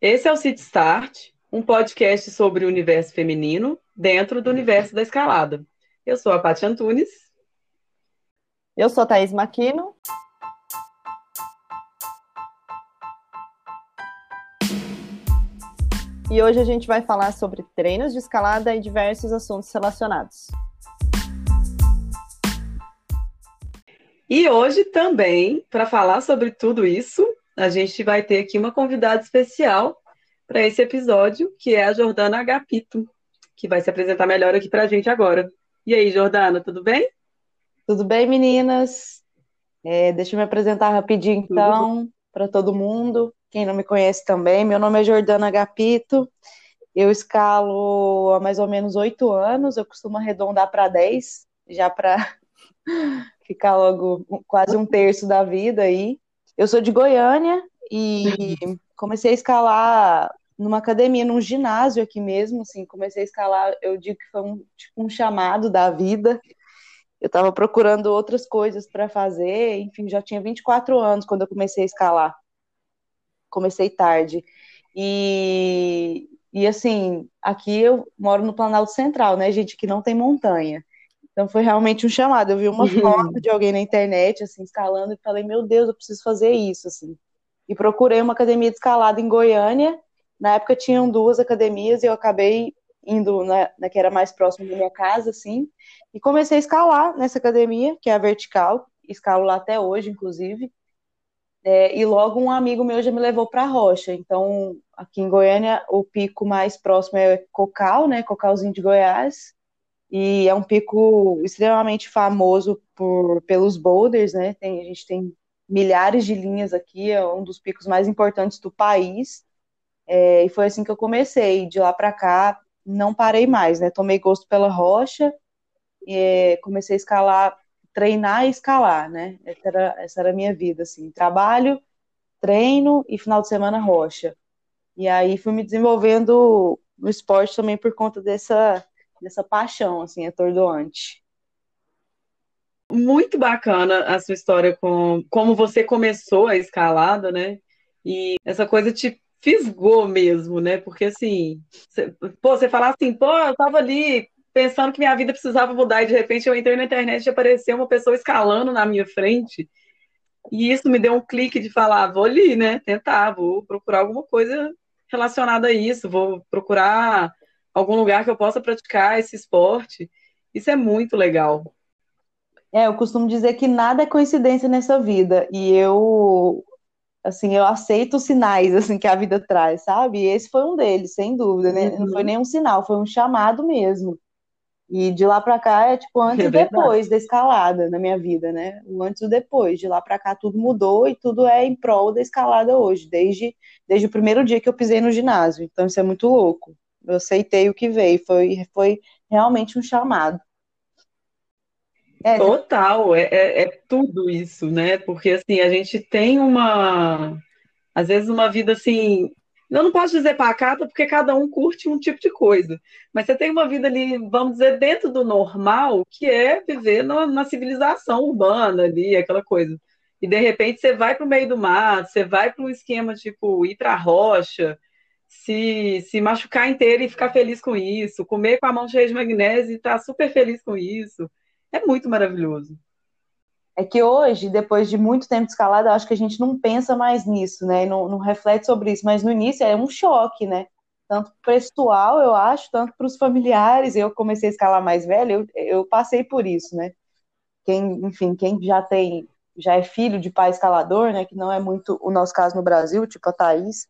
Esse é o City Start, um podcast sobre o universo feminino dentro do universo da escalada. Eu sou a Paty Antunes. Eu sou a Thaís Maquino. E hoje a gente vai falar sobre treinos de escalada e diversos assuntos relacionados. E hoje também, para falar sobre tudo isso, a gente vai ter aqui uma convidada especial para esse episódio, que é a Jordana Agapito, que vai se apresentar melhor aqui para a gente agora. E aí, Jordana, tudo bem? Tudo bem, meninas? É, deixa eu me apresentar rapidinho, então, para todo mundo. Quem não me conhece também, meu nome é Jordana Agapito. Eu escalo há mais ou menos oito anos, eu costumo arredondar para dez, já para ficar logo quase um terço da vida aí. Eu sou de Goiânia e comecei a escalar numa academia, num ginásio aqui mesmo, assim, comecei a escalar, eu digo que foi um, tipo, um chamado da vida. Eu estava procurando outras coisas para fazer, enfim, já tinha 24 anos quando eu comecei a escalar. Comecei tarde. E, e assim, aqui eu moro no Planalto Central, né, gente, que não tem montanha. Então foi realmente um chamado. Eu vi uma uhum. foto de alguém na internet, assim, escalando, e falei, meu Deus, eu preciso fazer isso, assim. E procurei uma academia de escalada em Goiânia. Na época tinham duas academias e eu acabei indo na, na que era mais próxima da minha casa, assim, e comecei a escalar nessa academia, que é a Vertical, escalo lá até hoje, inclusive. É, e logo um amigo meu já me levou para a Rocha. Então, aqui em Goiânia, o pico mais próximo é Cocal, né? Cocalzinho de Goiás e é um pico extremamente famoso por, pelos boulders, né? Tem, a gente tem milhares de linhas aqui, é um dos picos mais importantes do país. É, e foi assim que eu comecei. De lá para cá, não parei mais, né? Tomei gosto pela rocha, e, comecei a escalar, treinar e escalar, né? Essa era, essa era a minha vida, assim. Trabalho, treino e final de semana rocha. E aí fui me desenvolvendo no esporte também por conta dessa dessa paixão, assim, atordoante. Muito bacana a sua história com como você começou a escalada, né? E essa coisa te fisgou mesmo, né? Porque assim, você, pô, você falar assim, pô, eu tava ali pensando que minha vida precisava mudar e de repente eu entrei na internet e apareceu uma pessoa escalando na minha frente. E isso me deu um clique de falar, vou ali, né? Tentar, vou procurar alguma coisa relacionada a isso, vou procurar algum lugar que eu possa praticar esse esporte. Isso é muito legal. É, eu costumo dizer que nada é coincidência nessa vida. E eu, assim, eu aceito os sinais, assim, que a vida traz, sabe? E esse foi um deles, sem dúvida, né? Uhum. Não foi nenhum sinal, foi um chamado mesmo. E de lá para cá é tipo antes é e depois da escalada na minha vida, né? O antes e o depois. De lá para cá tudo mudou e tudo é em prol da escalada hoje, desde, desde o primeiro dia que eu pisei no ginásio. Então isso é muito louco. Eu aceitei o que veio, foi, foi realmente um chamado. É, Total, é, é, é, tudo isso, né? Porque assim, a gente tem uma, às vezes, uma vida assim. Eu não posso dizer pacata, porque cada um curte um tipo de coisa. Mas você tem uma vida ali, vamos dizer, dentro do normal, que é viver no, na civilização urbana ali, aquela coisa. E de repente você vai para o meio do mato, você vai para um esquema tipo ir para a rocha, se, se machucar inteiro e ficar feliz com isso, comer com a mão cheia de magnésio e estar tá super feliz com isso. É muito maravilhoso. É que hoje, depois de muito tempo de escalada, eu acho que a gente não pensa mais nisso, né? Não, não reflete sobre isso, mas no início é um choque, né? Tanto pessoal, eu acho, tanto para os familiares. Eu comecei a escalar mais velho, eu, eu passei por isso, né? Quem, enfim, quem já tem, já é filho de pai escalador, né? Que não é muito o nosso caso no Brasil, tipo a Thaís,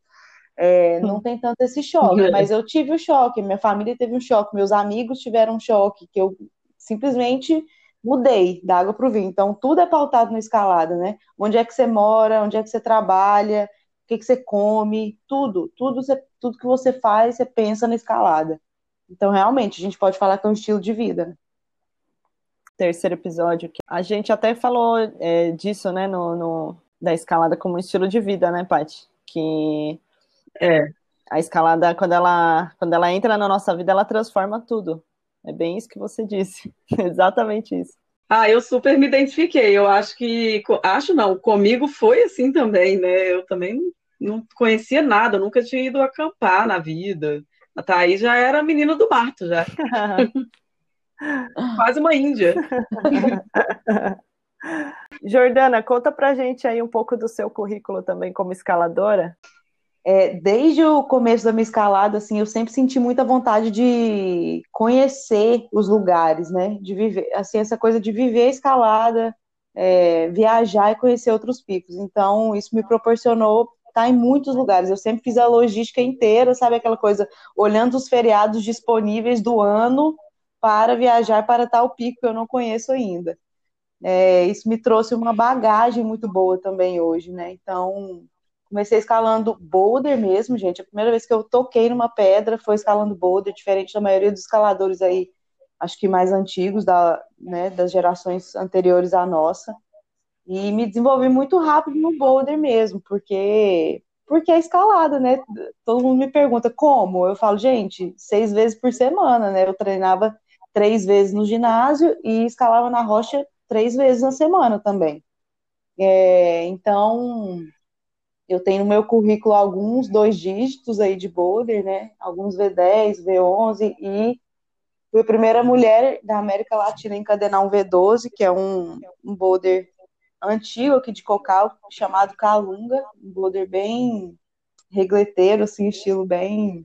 é, não tem tanto esse choque, mas eu tive o choque, minha família teve um choque, meus amigos tiveram um choque, que eu simplesmente mudei da água para o vinho. Então, tudo é pautado na escalada, né? Onde é que você mora, onde é que você trabalha, o que, que você come, tudo, tudo, você, tudo que você faz, você pensa na escalada. Então, realmente, a gente pode falar que é um estilo de vida. Terceiro episódio, a gente até falou é, disso, né, no, no, da escalada como um estilo de vida, né, Paty? Que é. A escalada, quando ela, quando ela entra na nossa vida, ela transforma tudo. É bem isso que você disse. Exatamente isso. Ah, eu super me identifiquei. Eu acho que. Acho não, comigo foi assim também, né? Eu também não conhecia nada, nunca tinha ido acampar na vida. A Thaís já era menina do mato, já. Quase uma índia. Jordana, conta pra gente aí um pouco do seu currículo também como escaladora. É, desde o começo da minha escalada, assim, eu sempre senti muita vontade de conhecer os lugares, né? De viver, assim, essa coisa de viver a escalada, é, viajar e conhecer outros picos. Então, isso me proporcionou estar em muitos lugares. Eu sempre fiz a logística inteira, sabe aquela coisa, olhando os feriados disponíveis do ano para viajar para tal pico que eu não conheço ainda. É, isso me trouxe uma bagagem muito boa também hoje, né? Então, comecei escalando boulder mesmo, gente. A primeira vez que eu toquei numa pedra foi escalando boulder, diferente da maioria dos escaladores aí, acho que mais antigos, da, né, das gerações anteriores à nossa. E me desenvolvi muito rápido no boulder mesmo, porque porque é escalada, né? Todo mundo me pergunta como. Eu falo, gente, seis vezes por semana, né? Eu treinava três vezes no ginásio e escalava na rocha três vezes na semana também. É, então, eu tenho no meu currículo alguns dois dígitos aí de boulder, né? Alguns V10, V11 e fui a primeira mulher da América Latina a encadenar um V12, que é um, um boulder antigo aqui de Cocal, chamado Calunga, um boulder bem regleteiro, assim, estilo bem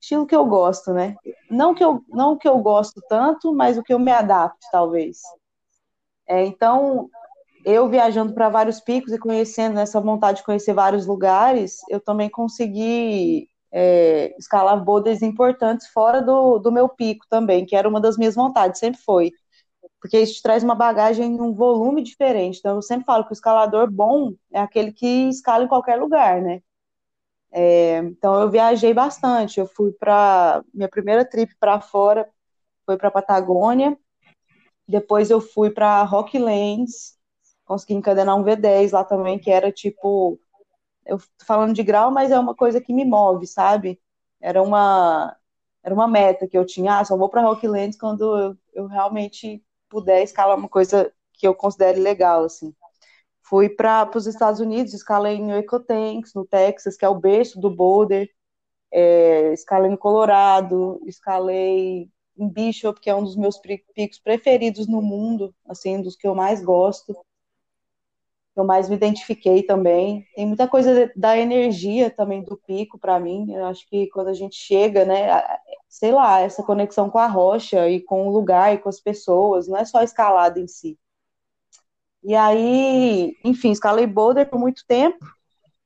estilo que eu gosto, né? Não que eu não que eu gosto tanto, mas o que eu me adapto, talvez. É, então, eu viajando para vários picos e conhecendo essa vontade de conhecer vários lugares, eu também consegui é, escalar boulders importantes fora do, do meu pico também, que era uma das minhas vontades, sempre foi. Porque isso traz uma bagagem, um volume diferente. Então, eu sempre falo que o escalador bom é aquele que escala em qualquer lugar, né? É, então, eu viajei bastante. Eu fui para. Minha primeira trip para fora foi para Patagônia. Depois, eu fui para Rocklands, consegui encadenar um V10 lá também, que era tipo. Eu tô falando de grau, mas é uma coisa que me move, sabe? Era uma, era uma meta que eu tinha. Ah, só vou para Rocklands quando eu, eu realmente puder escalar uma coisa que eu considere legal, assim. Fui para os Estados Unidos, escalei em Ecotanks, no Texas, que é o berço do boulder. É, escalei em Colorado, escalei em Bishop, que é um dos meus picos preferidos no mundo, assim, dos que eu mais gosto eu mais me identifiquei também. Tem muita coisa da energia também do pico para mim. Eu acho que quando a gente chega, né, sei lá, essa conexão com a rocha e com o lugar e com as pessoas, não é só a escalada em si. E aí, enfim, escalei boulder por muito tempo,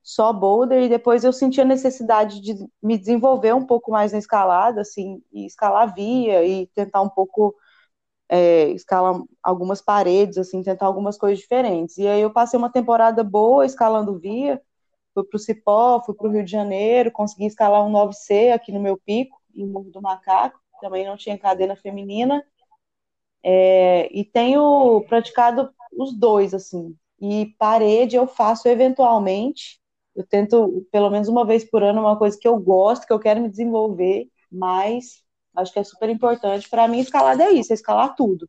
só boulder, e depois eu senti a necessidade de me desenvolver um pouco mais na escalada, assim, e escalar via e tentar um pouco é, escalar algumas paredes, assim, tentar algumas coisas diferentes. E aí eu passei uma temporada boa escalando via, fui para o Cipó, fui para o Rio de Janeiro, consegui escalar um 9C aqui no meu pico, em Morro do Macaco, também não tinha cadena feminina, é, e tenho praticado os dois, assim, e parede eu faço eventualmente, eu tento, pelo menos uma vez por ano, uma coisa que eu gosto, que eu quero me desenvolver, mas Acho que é super importante. Para mim, escalada é isso, é escalar tudo.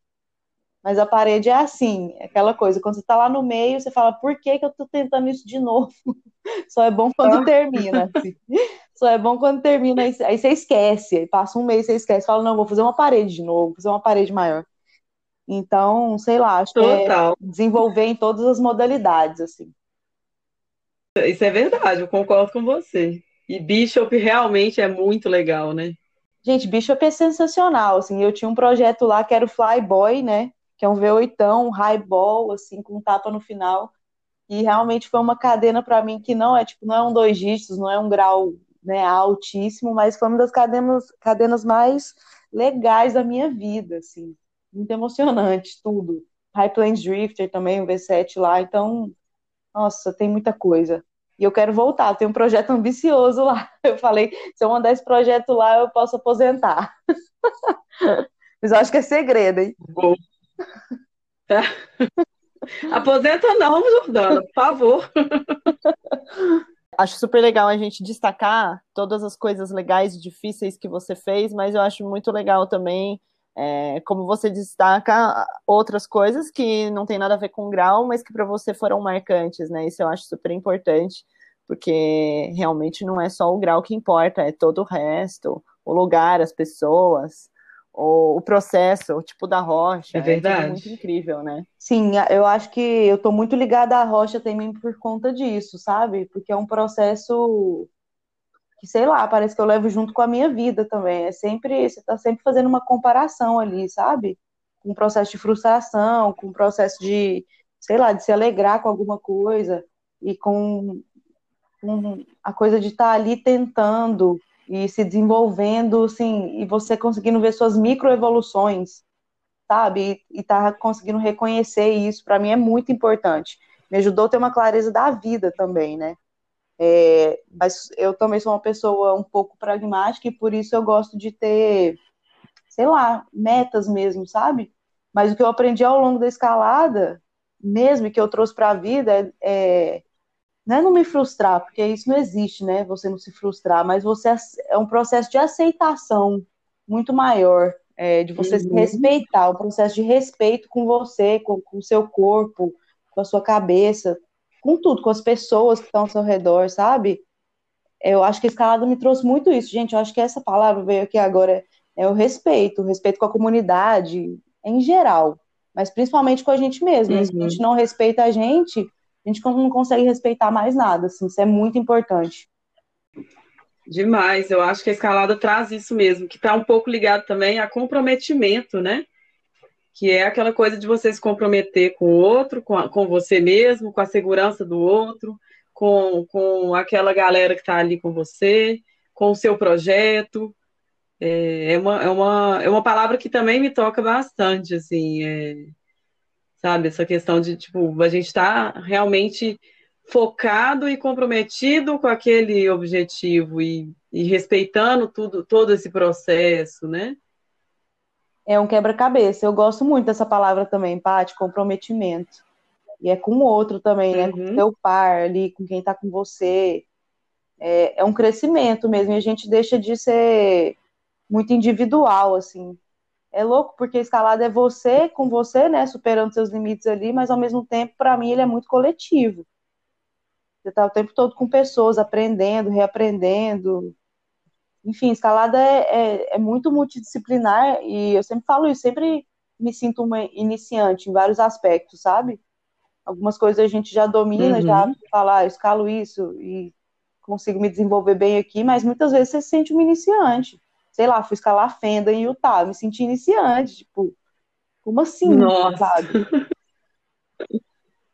Mas a parede é assim, é aquela coisa, quando você está lá no meio, você fala, por que, que eu estou tentando isso de novo? Só é bom quando ah. termina. Assim. Só é bom quando termina, aí, aí você esquece, aí passa um mês, você esquece, fala, não, vou fazer uma parede de novo, vou fazer uma parede maior. Então, sei lá, acho Total. que é desenvolver em todas as modalidades, assim. Isso é verdade, eu concordo com você. E Bishop realmente é muito legal, né? Gente, Bishop é sensacional, assim, eu tinha um projeto lá que era o Flyboy, né, que é um V8, um highball, assim, com tapa no final, e realmente foi uma cadena para mim que não é, tipo, não é um dois dígitos, não é um grau, né, altíssimo, mas foi uma das cadenas, cadenas mais legais da minha vida, assim, muito emocionante, tudo. High Plains Drifter também, o V7 lá, então, nossa, tem muita coisa. E eu quero voltar, tem um projeto ambicioso lá. Eu falei, se eu mandar esse projeto lá, eu posso aposentar. Mas eu acho que é segredo, hein? Bom. É. Aposenta não, Jordana, por favor. Acho super legal a gente destacar todas as coisas legais e difíceis que você fez, mas eu acho muito legal também é, como você destaca outras coisas que não tem nada a ver com grau, mas que para você foram marcantes, né? Isso eu acho super importante, porque realmente não é só o grau que importa, é todo o resto, o lugar, as pessoas, o, o processo, o tipo da rocha. É verdade. É muito incrível, né? Sim, eu acho que eu estou muito ligada à rocha também por conta disso, sabe? Porque é um processo que, sei lá, parece que eu levo junto com a minha vida também. É sempre, você está sempre fazendo uma comparação ali, sabe? Com um processo de frustração, com um processo de, sei lá, de se alegrar com alguma coisa e com, com a coisa de estar tá ali tentando e se desenvolvendo, assim, e você conseguindo ver suas microevoluções, sabe? E, e tá conseguindo reconhecer isso, para mim é muito importante. Me ajudou a ter uma clareza da vida também, né? É, mas eu também sou uma pessoa um pouco pragmática e por isso eu gosto de ter, sei lá, metas mesmo, sabe? Mas o que eu aprendi ao longo da escalada, mesmo e que eu trouxe para a vida, é, não é não me frustrar, porque isso não existe, né? Você não se frustrar, mas você é um processo de aceitação muito maior, é, de você uhum. se respeitar, um processo de respeito com você, com o seu corpo, com a sua cabeça, com tudo, com as pessoas que estão ao seu redor, sabe? Eu acho que a escalada me trouxe muito isso, gente. Eu acho que essa palavra veio aqui agora é o respeito, o respeito com a comunidade em geral, mas principalmente com a gente mesmo. Uhum. Se a gente não respeita a gente, a gente não consegue respeitar mais nada, assim, isso é muito importante. Demais, eu acho que a escalada traz isso mesmo, que está um pouco ligado também a comprometimento, né? Que é aquela coisa de você se comprometer com o outro, com, a, com você mesmo, com a segurança do outro, com, com aquela galera que está ali com você, com o seu projeto. É, é, uma, é, uma, é uma palavra que também me toca bastante, assim. É, sabe? Essa questão de, tipo, a gente está realmente focado e comprometido com aquele objetivo e, e respeitando tudo, todo esse processo, né? É um quebra-cabeça. Eu gosto muito dessa palavra também, Paty, comprometimento. E é com o outro também, né? Com o teu par ali, com quem está com você. É, é um crescimento mesmo. E a gente deixa de ser muito individual, assim é louco porque escalada é você com você, né, superando seus limites ali, mas ao mesmo tempo, para mim, ele é muito coletivo. Você tá o tempo todo com pessoas, aprendendo, reaprendendo. Enfim, escalada é, é, é muito multidisciplinar e eu sempre falo isso, sempre me sinto uma iniciante em vários aspectos, sabe? Algumas coisas a gente já domina, uhum. já fala, ah, eu escalo isso e consigo me desenvolver bem aqui, mas muitas vezes você se sente uma iniciante sei lá, fui escalar fenda em Utah, me senti iniciante, tipo, como assim? Nossa. Sabe?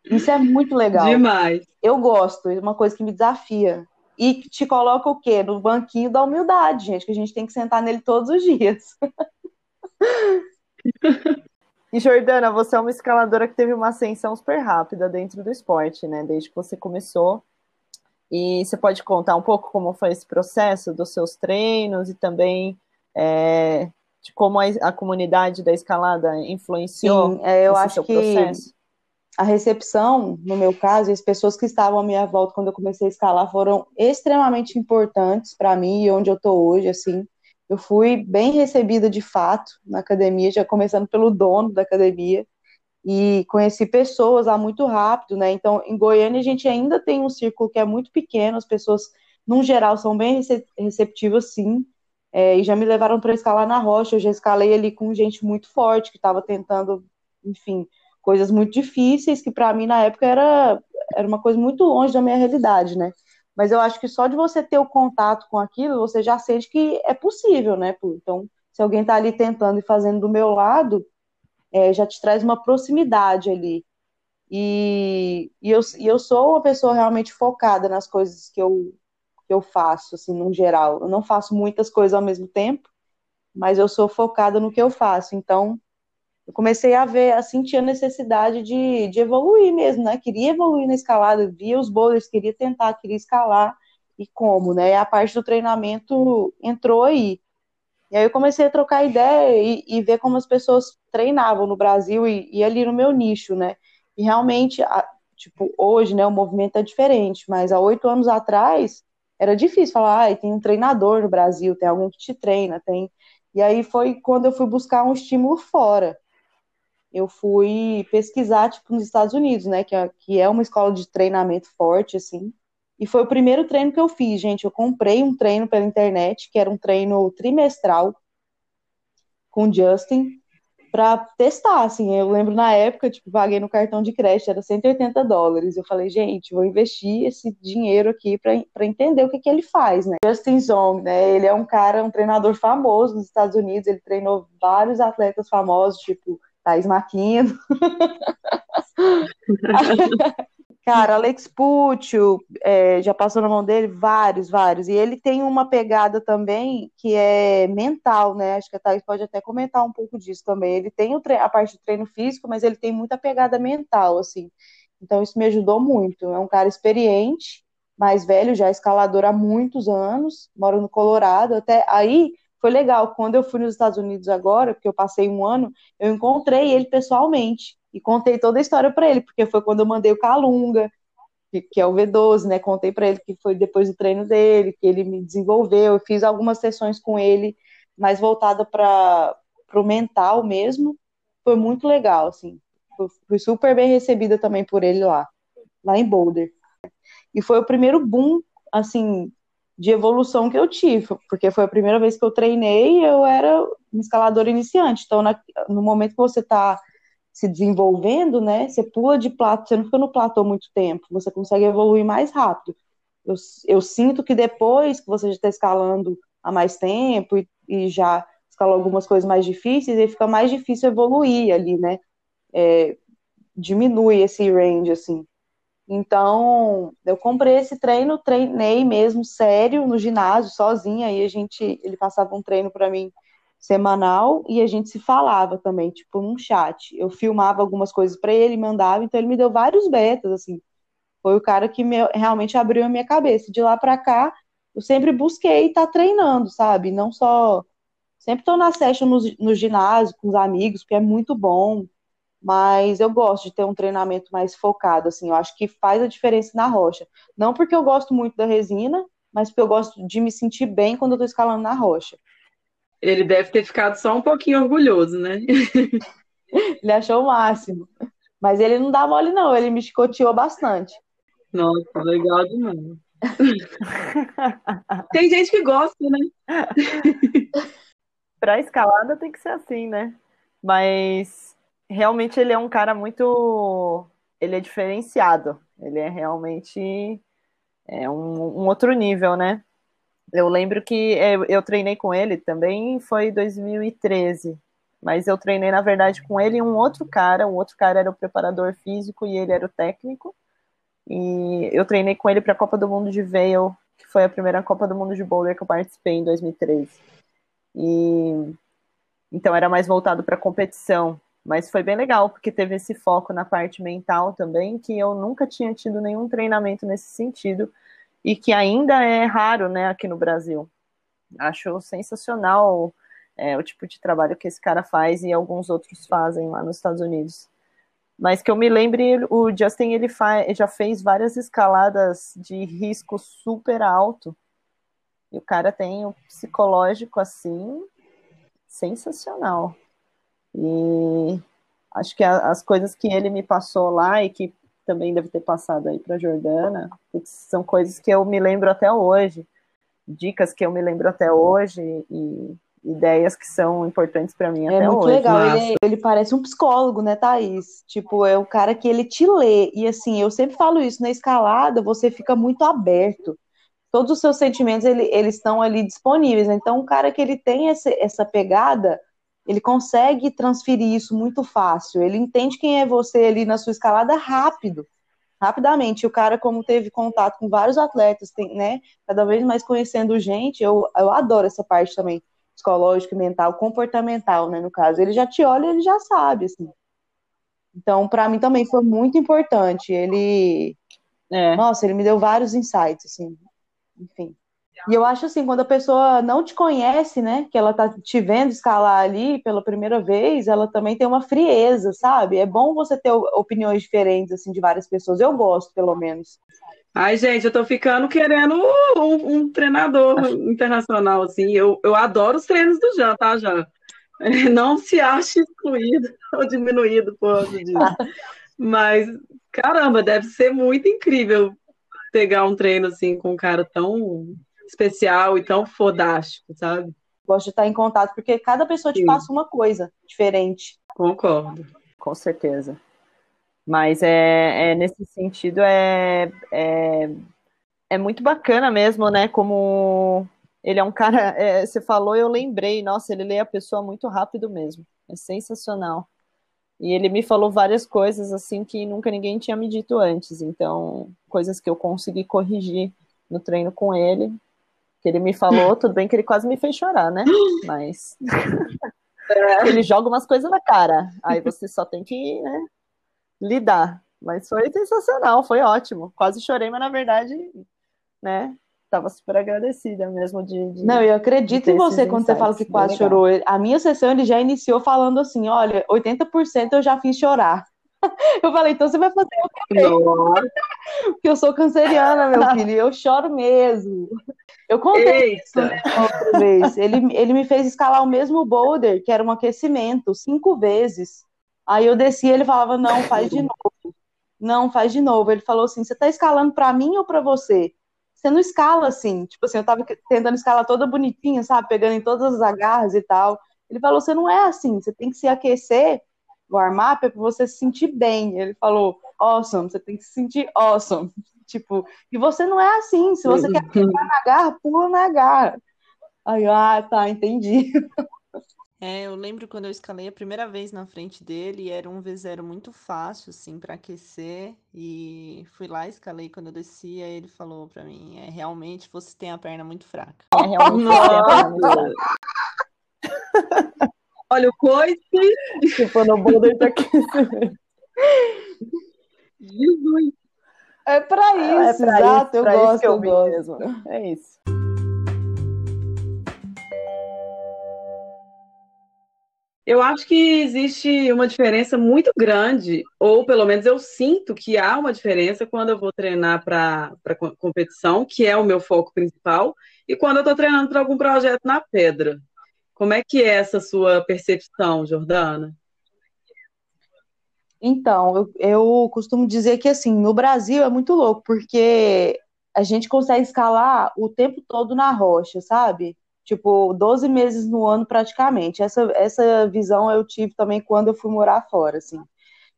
Isso é muito legal. Demais. Eu gosto, é uma coisa que me desafia. E te coloca o quê? No banquinho da humildade, gente, que a gente tem que sentar nele todos os dias. E Jordana, você é uma escaladora que teve uma ascensão super rápida dentro do esporte, né? Desde que você começou e você pode contar um pouco como foi esse processo dos seus treinos e também é, de como a, a, comunidade da escalada influenciou Sim, é, eu acho que processo? A recepção, no meu caso, e as pessoas que estavam à minha volta quando eu comecei a escalar foram extremamente importantes para mim e onde eu estou hoje, assim. Eu fui bem recebida de fato na academia, já começando pelo dono da academia, e conheci pessoas lá muito rápido, né? Então, em Goiânia a gente ainda tem um círculo que é muito pequeno, as pessoas, num geral, são bem receptivas, sim, é, e já me levaram para escalar na rocha. Eu já escalei ali com gente muito forte que estava tentando, enfim, coisas muito difíceis que para mim na época era era uma coisa muito longe da minha realidade, né? Mas eu acho que só de você ter o contato com aquilo, você já sente que é possível, né? Então, se alguém está ali tentando e fazendo do meu lado, é, já te traz uma proximidade ali. E, e, eu, e eu sou uma pessoa realmente focada nas coisas que eu, que eu faço, assim, no geral. Eu não faço muitas coisas ao mesmo tempo, mas eu sou focada no que eu faço. Então, eu comecei a ver, a sentir a necessidade de, de evoluir mesmo, né? Queria evoluir na escalada, via os boulders, queria tentar, queria escalar, e como, né? A parte do treinamento entrou aí. E aí eu comecei a trocar ideia e, e ver como as pessoas treinavam no Brasil e, e, ali no meu nicho, né? E realmente, a, tipo, hoje, né, o movimento é diferente, mas há oito anos atrás era difícil falar, ah, tem um treinador no Brasil, tem alguém que te treina, tem. E aí foi quando eu fui buscar um estímulo fora. Eu fui pesquisar, tipo, nos Estados Unidos, né, que é, que é uma escola de treinamento forte, assim, E foi o primeiro treino que eu fiz, gente. Eu comprei um treino pela internet, que era um treino trimestral com Justin, para testar, assim. Eu lembro na época, tipo, paguei no cartão de crédito, era 180 dólares. Eu falei, gente, vou investir esse dinheiro aqui para entender o que, que ele faz, né? Justin Zong, né? Ele é um cara, um treinador famoso nos Estados Unidos. Ele treinou vários atletas famosos, tipo Thais Maquino. Cara, Alex Puccio, é, já passou na mão dele vários, vários. E ele tem uma pegada também que é mental, né? Acho que a Thais pode até comentar um pouco disso também. Ele tem a parte do treino físico, mas ele tem muita pegada mental, assim. Então isso me ajudou muito. É um cara experiente, mais velho, já escalador há muitos anos, mora no Colorado. Até aí foi legal. Quando eu fui nos Estados Unidos agora, porque eu passei um ano, eu encontrei ele pessoalmente e contei toda a história para ele, porque foi quando eu mandei o Calunga, que, é o V12, né? Contei para ele que foi depois do treino dele, que ele me desenvolveu. Eu fiz algumas sessões com ele, mais voltada para o mental mesmo. Foi muito legal, assim. Fui super bem recebida também por ele lá, lá em Boulder. E foi o primeiro boom, assim, de evolução que eu tive, porque foi a primeira vez que eu treinei, eu era um escalador iniciante. Então, na, no momento que você está se desenvolvendo, né? Você pula de plato, você não fica no platô muito tempo, você consegue evoluir mais rápido. Eu, eu sinto que depois que você já está escalando há mais tempo e, e, já escalou algumas coisas mais difíceis, aí fica mais difícil evoluir ali, né? É, diminui esse range, assim. Então, eu comprei esse treino, treinei mesmo sério no ginásio, sozinha, aí a gente, ele passava um treino para mim semanal e a gente se falava também, tipo, num chat. Eu filmava algumas coisas para ele, mandava, então ele me deu vários betas, assim. Foi o cara que me, realmente abriu a minha cabeça. De lá para cá, eu sempre busquei estar tá treinando, sabe? Não só. Sempre estou na session no, no ginásio com os amigos, porque é muito bom, mas eu gosto de ter um treinamento mais focado, assim. Eu acho que faz a diferença na rocha. Não porque eu gosto muito da resina, mas porque eu gosto de me sentir bem quando eu tô escalando na rocha. Ele deve ter ficado só um pouquinho orgulhoso, né? ele achou o máximo. Mas ele não dá mole, não. Ele me chicoteou bastante. Nossa, legal demais. tem gente que gosta, né? Pra escalada tem que ser assim, né? Mas realmente ele é um cara muito. Ele é diferenciado. Ele é realmente é um, um outro nível, né? Eu lembro que eu, eu treinei com ele também, foi 2013. Mas eu treinei, na verdade, com ele e um outro cara. O outro cara era o preparador físico e ele era o técnico. E eu treinei com ele para a Copa do Mundo de Vail, que foi a primeira Copa do Mundo de Boulder que eu participei em 2013. E então era mais voltado para competição, mas foi bem legal porque teve esse foco na parte mental também, que eu nunca tinha tido nenhum treinamento nesse sentido e que ainda é raro, né, aqui no Brasil. Acho sensacional é, o tipo de trabalho que esse cara faz e alguns outros fazem lá nos Estados Unidos. Mas que eu me lembre, o Justin ele já fez várias escaladas de risco super alto. E o cara tem um psicológico assim sensacional. E acho que a, as coisas que ele me passou lá e que também deve ter passado aí para Jordana, são coisas que eu me lembro até hoje, dicas que eu me lembro até hoje e ideias que são importantes para mim é até muito hoje. legal, ele, é, ele, parece um psicólogo, né, Thaís? Tipo, é o cara que ele te lê, e assim, eu sempre falo isso, na escalada você fica muito aberto, todos os seus sentimentos, ele, eles estão ali disponíveis, então o cara que ele tem essa, essa pegada ele consegue transferir isso muito fácil. Ele entende quem é você ali na sua escalada rápido, rapidamente. O cara, como teve contato com vários atletas, tem, né, cada vez mais conhecendo gente, eu, eu adoro essa parte também, psicológica, mental, comportamental, né, no caso. Ele já te olha, ele já sabe, assim. Então, para mim também foi muito importante. Ele, é. nossa, ele me deu vários insights, assim. Enfim. E eu acho assim, quando a pessoa não te conhece, né, que ela tá te vendo escalar ali pela primeira vez, ela também tem uma frieza, sabe? É bom você ter opiniões diferentes, assim, de várias pessoas. Eu gosto, pelo menos. Ai, gente, eu tô ficando querendo um, um treinador internacional, assim. Eu, eu adoro os treinos do Jean, tá, Jean? Não se ache excluído ou diminuído por causa disso. Mas, caramba, deve ser muito incrível pegar um treino assim com um cara tão especial e tão fodástico, sabe? Gosto de estar em contato, porque cada pessoa te Sim. passa uma coisa diferente. Concordo. Com certeza. Mas é, é nesse sentido é, é, é muito bacana mesmo, né? Como ele é um cara. É, você falou, eu lembrei, nossa, ele lê a pessoa muito rápido mesmo. É sensacional. E ele me falou várias coisas assim que nunca ninguém tinha me dito antes. Então, coisas que eu consegui corrigir no treino com ele. Que ele me falou, tudo bem que ele quase me fez chorar, né? Mas. É. ele joga umas coisas na cara. Aí você só tem que né, lidar. Mas foi sensacional, foi ótimo. Quase chorei, mas na verdade, né? Tava super agradecida mesmo de. de não, eu acredito em você quando você fala que quase chorou. A minha sessão ele já iniciou falando assim: olha, 80% eu já fiz chorar. Eu falei, então você vai fazer o quê? Porque eu sou canceriana, meu filho, e eu choro mesmo. Eu contei isso né, outra vez. Ele, ele me fez escalar o mesmo boulder, que era um aquecimento, cinco vezes. Aí eu desci e ele falava, não, faz de novo. Não, faz de novo. Ele falou assim, você tá escalando para mim ou para você? Você não escala assim. Tipo assim, eu tava tentando escalar toda bonitinha, sabe? Pegando em todas as agarras e tal. Ele falou, você não é assim, você tem que se aquecer warm-up é para você se sentir bem. Ele falou, awesome, você tem que se sentir awesome. Tipo, e você não é assim. Se você quer pular na garra, pula na garra. Aí, ah, tá, entendi. É, eu lembro quando eu escalei a primeira vez na frente dele, era um V0 muito fácil, assim, para aquecer. E fui lá, escalei quando eu desci, aí ele falou para mim: é realmente você tem a perna muito fraca. É realmente você tem a perna muito fraca. Olha o coice. Tipo, no tá aquecendo. Jesus. É pra isso, é pra exato, isso, eu pra gosto, eu, eu gosto. Mesmo. É isso. Eu acho que existe uma diferença muito grande, ou pelo menos eu sinto que há uma diferença quando eu vou treinar para competição, que é o meu foco principal, e quando eu estou treinando para algum projeto na pedra. Como é que é essa sua percepção, Jordana? Então, eu, eu costumo dizer que assim, no Brasil é muito louco, porque a gente consegue escalar o tempo todo na rocha, sabe? Tipo, 12 meses no ano praticamente. Essa, essa visão eu tive também quando eu fui morar fora, assim.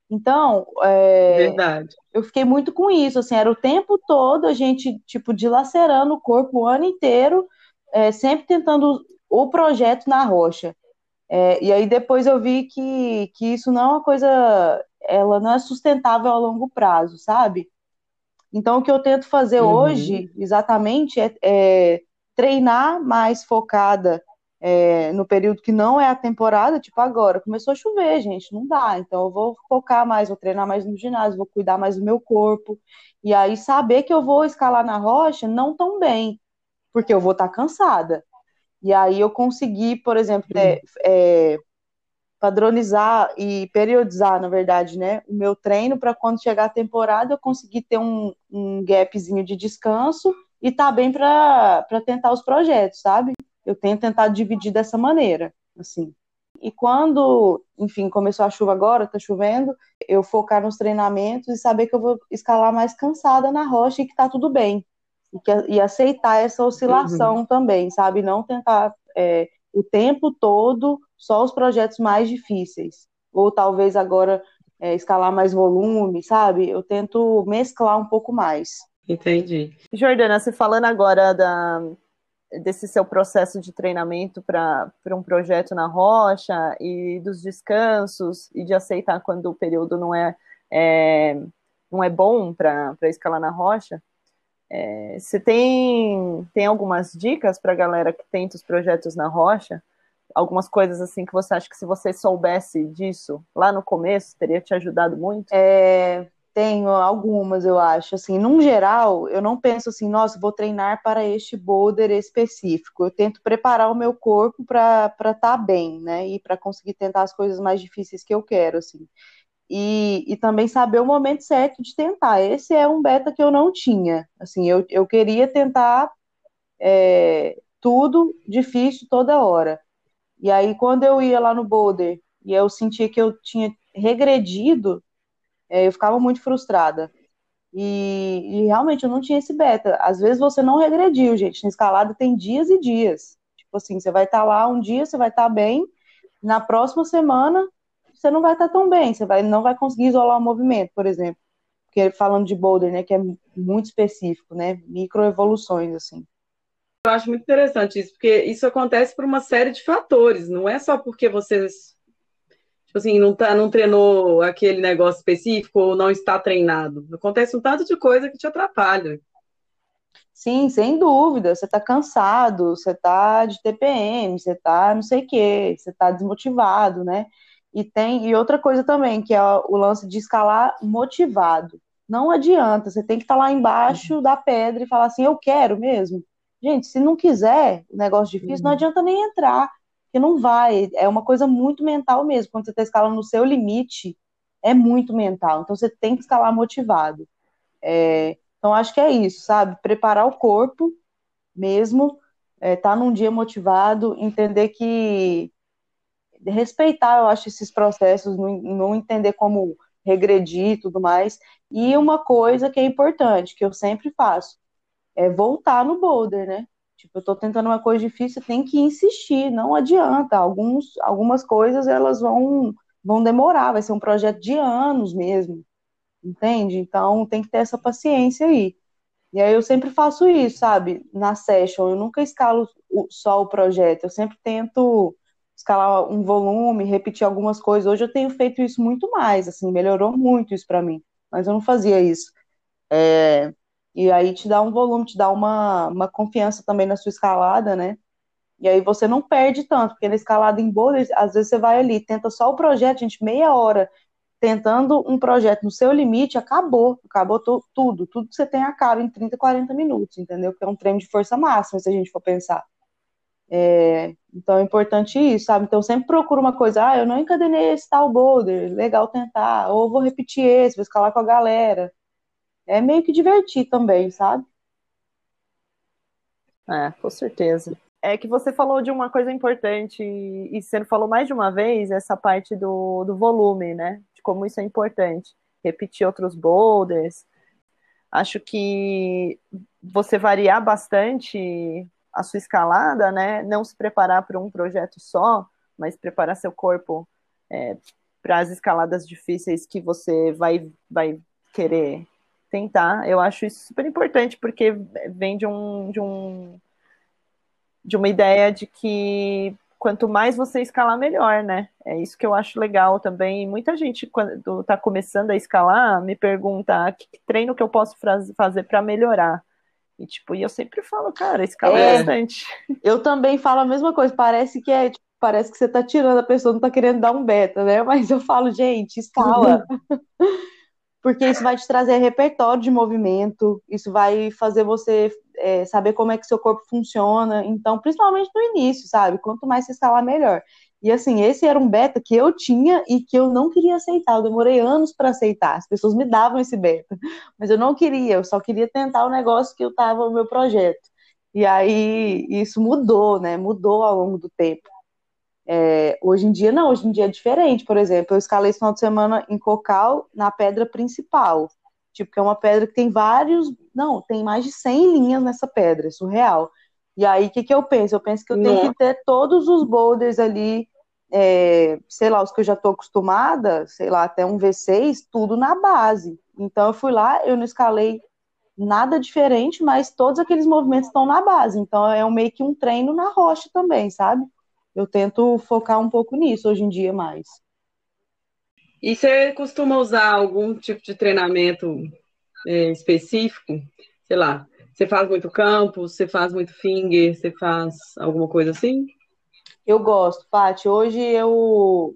Então, é, Verdade. eu fiquei muito com isso, assim, era o tempo todo a gente, tipo, dilacerando o corpo o ano inteiro, é, sempre tentando o projeto na rocha. É, e aí depois eu vi que, que isso não é uma coisa, ela não é sustentável a longo prazo, sabe? Então o que eu tento fazer uhum. hoje, exatamente, é, é, treinar mais focada é, no período que não é a temporada, tipo agora, começou a chover, gente, não dá. Então eu vou focar mais, vou treinar mais no ginásio, vou cuidar mais do meu corpo. E aí saber que eu vou escalar na rocha não tão bem, porque eu vou estar tá cansada. E aí eu consegui, por exemplo, é, é, padronizar e periodizar, na verdade, né, o meu treino para quando chegar a temporada eu conseguir ter um, um gapzinho de descanso e tá bem para tentar os projetos, sabe? Eu tenho tentado dividir dessa maneira, assim. E quando, enfim, começou a chuva agora, tá chovendo, eu focar nos treinamentos e saber que eu vou escalar mais cansada na rocha e que tá tudo bem e, que, e aceitar essa oscilação uhum. também, sabe? Não tentar é, o tempo todo só os projetos mais difíceis. Ou talvez agora é, escalar mais volume, sabe? Eu tento mesclar um pouco mais. Entendi. Jordana, você falando agora da, desse seu processo de treinamento para um projeto na rocha e dos descansos e de aceitar quando o período não é, é não é bom para escalar na rocha, é, você tem, tem algumas dicas para a galera que tenta os projetos na rocha? Algumas coisas assim que você acha que se você soubesse disso lá no começo, teria te ajudado muito? É, tenho algumas, eu acho. Assim, num geral, eu não penso assim, nossa, vou treinar para este boulder específico. Eu tento preparar o meu corpo para estar tá bem, né? E para conseguir tentar as coisas mais difíceis que eu quero, assim e, e também saber o momento certo de tentar. Esse é um beta que eu não tinha. Assim, eu, eu queria tentar é, tudo difícil toda hora. E aí, quando eu ia lá no Boulder e eu sentia que eu tinha regredido, é, eu ficava muito frustrada. E, e, realmente eu não tinha esse beta. Às vezes você não regrediu, gente. Na escalada tem dias e dias. Tipo assim, você vai estar tá lá um dia, você vai estar tá bem, na próxima semana você não vai estar tá tão bem, você vai, não vai conseguir isolar o movimento, por exemplo. Porque falando de boulder, né, que é muito específico, né, microevoluções assim. Eu acho muito interessante isso, porque isso acontece por uma série de fatores, não é só porque vocês tipo assim, não, tá, não treinou aquele negócio específico ou não está treinado. Acontece um tanto de coisa que te atrapalha. Sim, sem dúvida. Você está cansado, você está de TPM, você está não sei o quê, você está desmotivado, né? E tem e outra coisa também, que é o lance de escalar motivado. Não adianta, você tem que estar tá lá embaixo da pedra e falar assim, eu quero mesmo. Gente, se não quiser, o negócio difícil, uhum. não adianta nem entrar, porque não vai. É uma coisa muito mental mesmo. Quando você está escalando no seu limite, é muito mental. Então você tem que escalar motivado. É, então, acho que é isso, sabe? Preparar o corpo mesmo, é, tá num dia motivado, entender que. Respeitar, eu acho, esses processos, não, entender como regredir e tudo mais. E uma coisa que é importante, que eu sempre faço, é voltar no boulder, né? Tipo, eu tô tentando uma coisa difícil, tem que insistir, não adianta. Alguns, algumas coisas elas vão, vão demorar, vai ser um projeto de anos mesmo entende? Então tem que ter essa paciência aí. E aí eu sempre faço isso, sabe? Na session, eu nunca escalo só o projeto, eu sempre tento escalar um volume, repetir algumas coisas. Hoje eu tenho feito isso muito mais, assim, melhorou muito isso para mim, mas eu não fazia isso. É... E aí te dá um volume, te dá uma, uma confiança também na sua escalada, né? E aí você não perde tanto, porque na escalada em boulders, às vezes você vai ali, tenta só o projeto, gente, meia hora tentando um projeto no seu limite, acabou, acabou tudo, tudo que você tem acaba em 30, 40 minutos, entendeu? Porque é um treino de força máxima, se a gente for pensar. É, então é importante isso, sabe? Então sempre procuro uma coisa, ah, eu não encadenei esse tal boulder, legal tentar, ou vou repetir esse, vou escalar com a galera. É meio que divertir também, sabe? É, com certeza é que você falou de uma coisa importante, e você falou mais de uma vez, essa parte do, do volume, né? De como isso é importante. Repetir outros boulders. Acho que você variar bastante a sua escalada, né? Não se preparar para um projeto só, mas preparar seu corpo é, para as escaladas difíceis que você vai, vai querer tentar. Eu acho isso super importante, porque vem de um, de um de uma ideia de que quanto mais você escalar, melhor, né? É isso que eu acho legal também. Muita gente, quando está começando a escalar, me pergunta ah, que treino que eu posso fazer para melhorar. E, tipo, e eu sempre falo, cara, escala é, bastante. Eu também falo a mesma coisa, parece que é, tipo, parece que você tá tirando a pessoa, não tá querendo dar um beta, né? Mas eu falo, gente, escala. Porque isso vai te trazer repertório de movimento, isso vai fazer você é, saber como é que seu corpo funciona. Então, principalmente no início, sabe? Quanto mais você escalar, melhor. E assim, esse era um beta que eu tinha e que eu não queria aceitar. Eu demorei anos para aceitar. As pessoas me davam esse beta, mas eu não queria. Eu só queria tentar o negócio que eu estava no meu projeto. E aí isso mudou, né? Mudou ao longo do tempo. É, hoje em dia não, hoje em dia é diferente. Por exemplo, eu escalei esse final de semana em Cocal na pedra principal. Tipo, que é uma pedra que tem vários. Não, tem mais de 100 linhas nessa pedra, é surreal. E aí, o que, que eu penso? Eu penso que eu tenho que ter todos os boulders ali, é, sei lá, os que eu já estou acostumada, sei lá, até um V6, tudo na base. Então, eu fui lá, eu não escalei nada diferente, mas todos aqueles movimentos estão na base. Então, é um, meio que um treino na rocha também, sabe? Eu tento focar um pouco nisso hoje em dia mais. E você costuma usar algum tipo de treinamento é, específico? Sei lá, você faz muito campo, você faz muito finger, você faz alguma coisa assim? Eu gosto, Paty. Hoje eu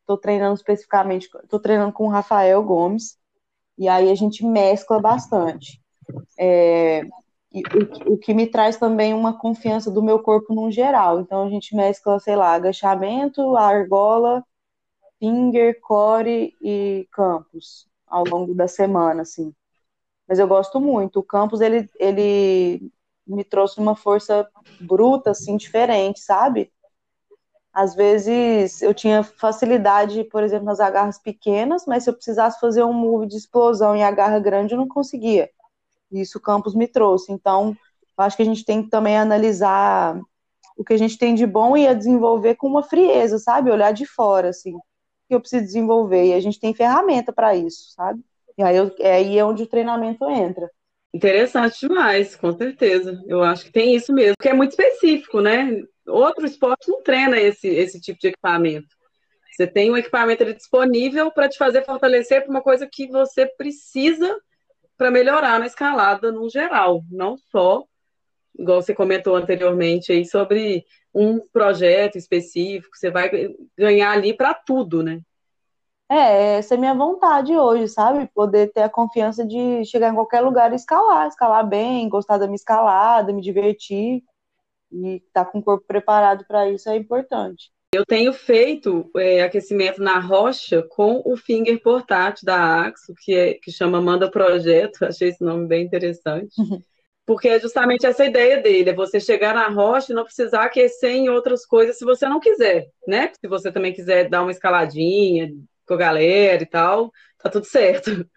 estou treinando especificamente, estou treinando com o Rafael Gomes, e aí a gente mescla bastante. É, o, que me traz também uma confiança do meu corpo no geral. Então a gente mescla, sei lá, agachamento, argola Finger, Core e Campos ao longo da semana, assim. Mas eu gosto muito. O Campos, ele, ele me trouxe uma força bruta, assim, diferente, sabe? Às vezes eu tinha facilidade, por exemplo, nas agarras pequenas, mas se eu precisasse fazer um move de explosão em agarra grande, eu não conseguia. Isso o campus me trouxe. Então, acho que a gente tem que também analisar o que a gente tem de bom e a desenvolver com uma frieza, sabe? Olhar de fora, assim, o que eu preciso desenvolver. E a gente tem ferramenta para isso, sabe? E aí, eu, é aí é onde o treinamento entra. Interessante demais, com certeza. Eu acho que tem isso mesmo, que é muito específico, né? Outro esporte não treina esse, esse tipo de equipamento. Você tem um equipamento disponível para te fazer fortalecer para uma coisa que você precisa para melhorar na escalada no geral, não só, igual você comentou anteriormente aí, sobre um projeto específico, você vai ganhar ali para tudo, né? É, essa é minha vontade hoje, sabe? Poder ter a confiança de chegar em qualquer lugar e escalar, escalar bem, gostar da minha escalada, me divertir e estar tá com o corpo preparado para isso é importante. Eu tenho feito é, aquecimento na rocha com o finger portátil da Axo, que, é, que chama Manda Projeto, achei esse nome bem interessante. Porque é justamente essa ideia dele, é você chegar na rocha e não precisar aquecer em outras coisas se você não quiser, né? Se você também quiser dar uma escaladinha, com a galera e tal, tá tudo certo.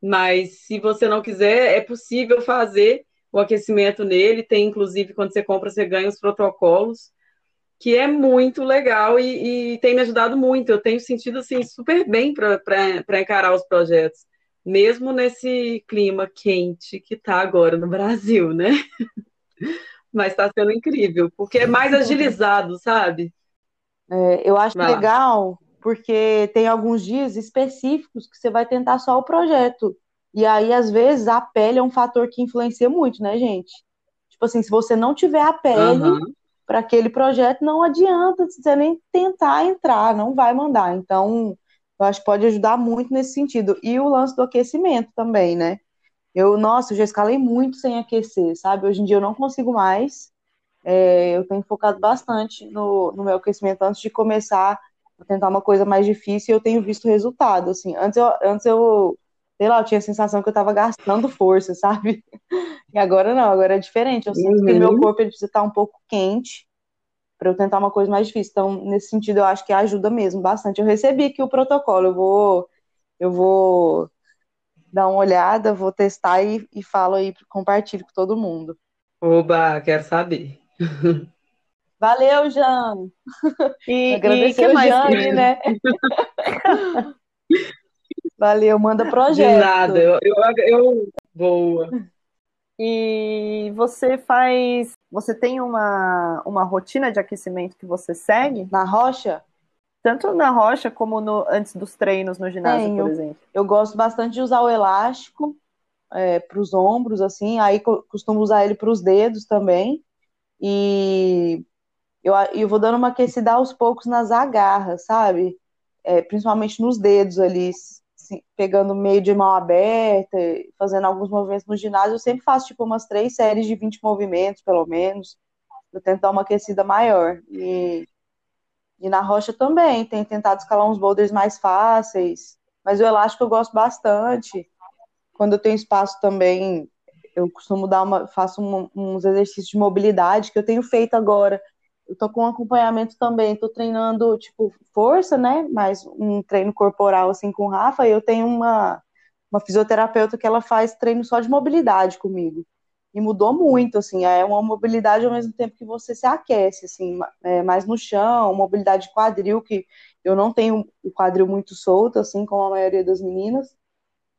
Mas se você não quiser, é possível fazer o aquecimento nele. Tem, inclusive, quando você compra, você ganha os protocolos, que é muito legal e, e tem me ajudado muito. Eu tenho sentido assim super bem para encarar os projetos, mesmo nesse clima quente que tá agora no Brasil, né? Mas está sendo incrível, porque é mais agilizado, sabe? É, eu acho legal porque tem alguns dias específicos que você vai tentar só o projeto. E aí, às vezes, a pele é um fator que influencia muito, né, gente? Tipo assim, se você não tiver a pele uhum. Para aquele projeto, não adianta você nem tentar entrar, não vai mandar. Então, eu acho que pode ajudar muito nesse sentido. E o lance do aquecimento também, né? Eu, nossa, eu já escalei muito sem aquecer, sabe? Hoje em dia eu não consigo mais. É, eu tenho focado bastante no, no meu aquecimento antes de começar tentar uma coisa mais difícil e eu tenho visto resultado, assim. Antes eu, antes eu sei lá, eu tinha a sensação que eu tava gastando força, sabe? E agora não, agora é diferente. Eu sinto uhum. que meu corpo ele precisa estar um pouco quente para eu tentar uma coisa mais difícil. Então, nesse sentido, eu acho que ajuda mesmo bastante. Eu recebi aqui o protocolo, eu vou eu vou dar uma olhada, vou testar e, e falo aí, compartilho com todo mundo. Oba, quero saber. Valeu, Jean. E, Agradecer e que mais? Jane, né? Valeu, manda projeto. De nada, eu, eu, eu boa. E você faz. Você tem uma, uma rotina de aquecimento que você segue? Na rocha? Tanto na rocha como no, antes dos treinos no ginásio, Tenho. por exemplo. Eu gosto bastante de usar o elástico é, para os ombros, assim, aí costumo usar ele para os dedos também. E eu, eu vou dando uma aquecida aos poucos nas agarras, sabe? É, principalmente nos dedos ali, assim, pegando meio de mão aberta, fazendo alguns movimentos no ginásio. Eu sempre faço tipo umas três séries de 20 movimentos, pelo menos, para tentar uma aquecida maior. E, e na rocha também, tenho tentado escalar uns boulders mais fáceis, mas o elástico eu gosto bastante. Quando eu tenho espaço também, eu costumo dar uma, faço um, uns exercícios de mobilidade que eu tenho feito agora eu tô com acompanhamento também, tô treinando, tipo, força, né? Mas um treino corporal, assim, com o Rafa, e eu tenho uma, uma fisioterapeuta que ela faz treino só de mobilidade comigo. E mudou muito, assim, é uma mobilidade ao mesmo tempo que você se aquece, assim, é, mais no chão, mobilidade de quadril, que eu não tenho o quadril muito solto, assim, como a maioria das meninas.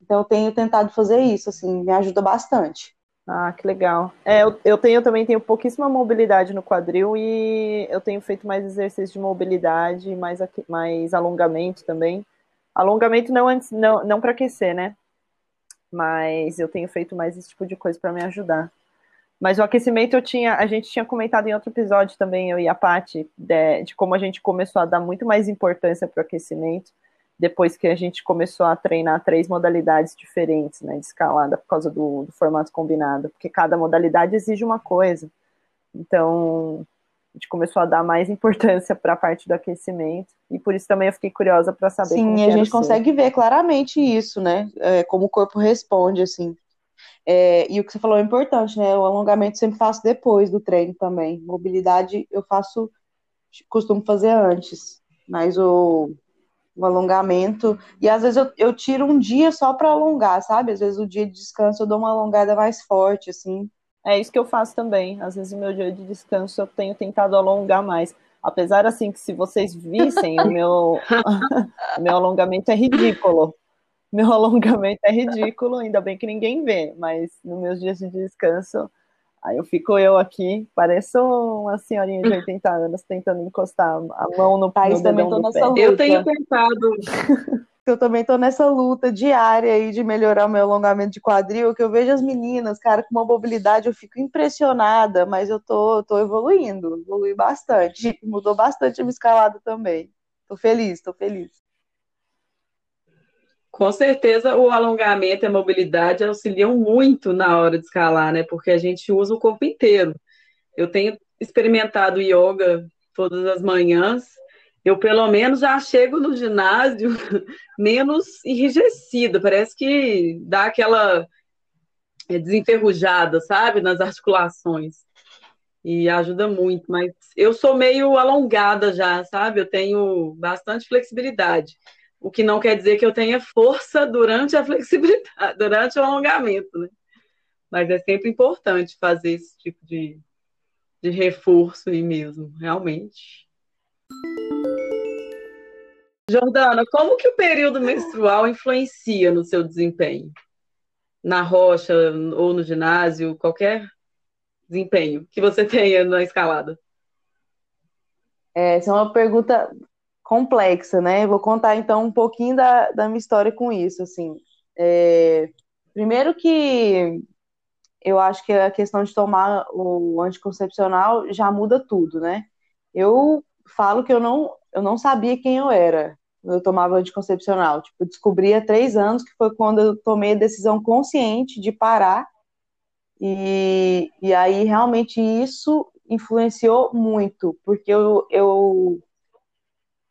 Então, eu tenho tentado fazer isso, assim, me ajuda bastante. Ah, que legal. É, eu, eu tenho também tenho pouquíssima mobilidade no quadril e eu tenho feito mais exercícios de mobilidade, mais, mais alongamento também. Alongamento não antes, não, não para aquecer, né? Mas eu tenho feito mais esse tipo de coisa para me ajudar. Mas o aquecimento eu tinha, a gente tinha comentado em outro episódio também, eu e a Paty, de, de como a gente começou a dar muito mais importância para o aquecimento depois que a gente começou a treinar três modalidades diferentes, né, de escalada, por causa do, do formato combinado, porque cada modalidade exige uma coisa. Então, a gente começou a dar mais importância para a parte do aquecimento, e por isso também eu fiquei curiosa para saber Sim, a gente consegue ver claramente isso, né, é, como o corpo responde, assim. É, e o que você falou é importante, né, o alongamento sempre faço depois do treino também, mobilidade eu faço costumo fazer antes. Mas o, o alongamento. E às vezes eu, eu tiro um dia só para alongar, sabe? Às vezes o dia de descanso eu dou uma alongada mais forte, assim. É isso que eu faço também. Às vezes o meu dia de descanso eu tenho tentado alongar mais. Apesar assim que se vocês vissem o meu, meu alongamento é ridículo. Meu alongamento é ridículo, ainda bem que ninguém vê, mas nos meus dias de descanso Aí eu fico eu aqui, pareço uma senhorinha de 80 anos tentando encostar a mão no, Thaís, no dedão do pé. Luta. Eu tenho tentado. eu também tô nessa luta diária aí de melhorar o meu alongamento de quadril, que eu vejo as meninas, cara, com uma mobilidade, eu fico impressionada, mas eu tô, tô evoluindo, evolui bastante, mudou bastante a minha escalada também. Tô feliz, tô feliz. Com certeza, o alongamento e a mobilidade auxiliam muito na hora de escalar, né? Porque a gente usa o corpo inteiro. Eu tenho experimentado yoga todas as manhãs. Eu, pelo menos, já chego no ginásio menos enrijecida. Parece que dá aquela é, desenferrujada, sabe? Nas articulações. E ajuda muito. Mas eu sou meio alongada já, sabe? Eu tenho bastante flexibilidade o que não quer dizer que eu tenha força durante a flexibilidade, durante o alongamento, né? Mas é sempre importante fazer esse tipo de, de reforço aí mesmo, realmente. Jordana, como que o período menstrual influencia no seu desempenho? Na rocha ou no ginásio, qualquer desempenho que você tenha na escalada? É, essa é uma pergunta complexa, né? Vou contar então um pouquinho da, da minha história com isso, assim. É, primeiro que eu acho que a questão de tomar o anticoncepcional já muda tudo, né? Eu falo que eu não, eu não sabia quem eu era quando eu tomava anticoncepcional. Tipo, descobri há três anos que foi quando eu tomei a decisão consciente de parar. E, e aí, realmente, isso influenciou muito, porque eu, eu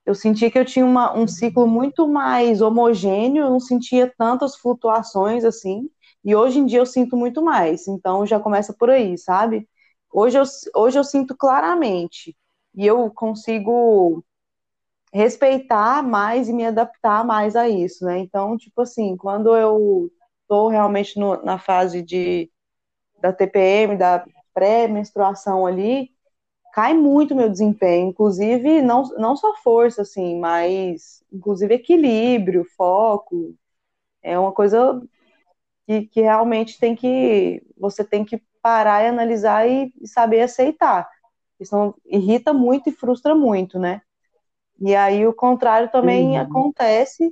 eu sentia que eu tinha uma, um ciclo muito mais homogêneo, eu não sentia tantas flutuações assim, e hoje em dia eu sinto muito mais, então já começa por aí, sabe? Hoje eu, hoje eu sinto claramente, e eu consigo respeitar mais e me adaptar mais a isso, né? Então, tipo assim, quando eu tô realmente no, na fase de da TPM, da pré-menstruação ali, cai muito meu desempenho, inclusive não, não só força, assim, mas inclusive equilíbrio, foco. É uma coisa que, que realmente tem que. Você tem que parar e analisar e, e saber aceitar. Isso irrita muito e frustra muito, né? E aí o contrário também uhum. acontece,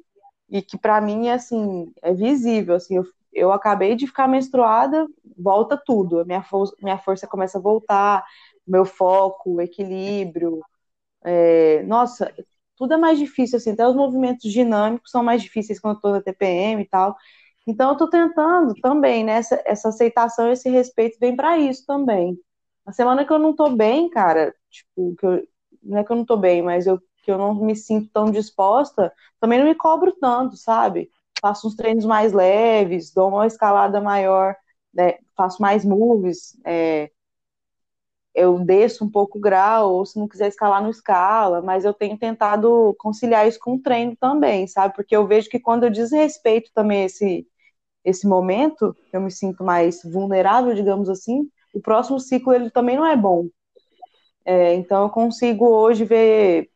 e que para mim é assim, é visível, assim, eu, eu acabei de ficar menstruada, volta tudo, a minha, for minha força começa a voltar, meu foco, equilíbrio. É, nossa, tudo é mais difícil, assim, até os movimentos dinâmicos são mais difíceis quando eu estou na TPM e tal. Então, eu estou tentando também, né? Essa, essa aceitação, esse respeito vem para isso também. A semana que eu não estou bem, cara, tipo, que eu, não é que eu não estou bem, mas eu, que eu não me sinto tão disposta, também não me cobro tanto, sabe? Faço uns treinos mais leves, dou uma escalada maior, né? faço mais moves, é, eu desço um pouco o grau, ou se não quiser escalar, não escala, mas eu tenho tentado conciliar isso com o treino também, sabe? Porque eu vejo que quando eu desrespeito também esse, esse momento, eu me sinto mais vulnerável, digamos assim, o próximo ciclo ele também não é bom. É, então eu consigo hoje ver,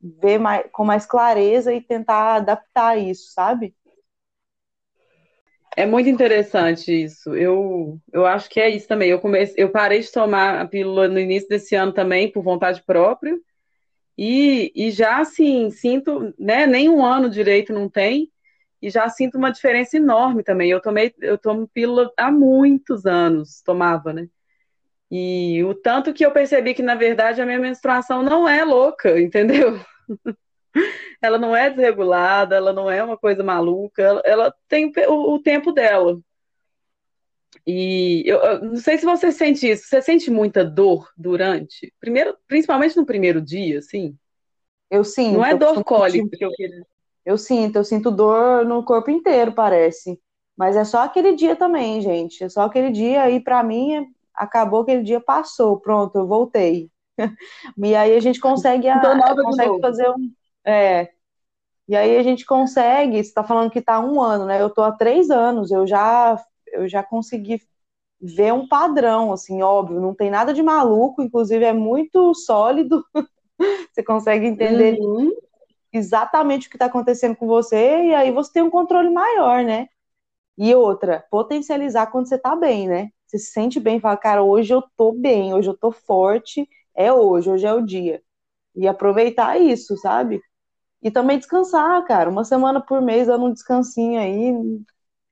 ver mais, com mais clareza e tentar adaptar isso, sabe? É muito interessante isso. Eu, eu acho que é isso também. Eu comecei, eu parei de tomar a pílula no início desse ano também por vontade própria. E, e já assim, sinto, né, nem um ano direito não tem, e já sinto uma diferença enorme também. Eu tomei, eu tomo pílula há muitos anos, tomava, né? E o tanto que eu percebi que, na verdade, a minha menstruação não é louca, entendeu? Ela não é desregulada, ela não é uma coisa maluca, ela, ela tem o, o, tempo dela. E eu, eu, não sei se você sente isso. Você sente muita dor durante? Primeiro, principalmente no primeiro dia, assim? Eu sinto. Não é dor cólica que eu queria. Eu sinto, eu sinto dor no corpo inteiro, parece. Mas é só aquele dia também, gente. É só aquele dia aí, para mim, acabou aquele dia, passou, pronto, eu voltei. e aí a gente consegue, a, consegue fazer um. É, e aí a gente consegue, você está falando que está um ano, né? Eu estou há três anos, eu já, eu já consegui ver um padrão, assim, óbvio, não tem nada de maluco, inclusive é muito sólido. você consegue entender uhum. exatamente o que está acontecendo com você, e aí você tem um controle maior, né? E outra, potencializar quando você está bem, né? Você se sente bem, fala, cara, hoje eu tô bem, hoje eu tô forte, é hoje, hoje é o dia. E aproveitar isso, sabe? E também descansar, cara. Uma semana por mês dando um descansinho aí.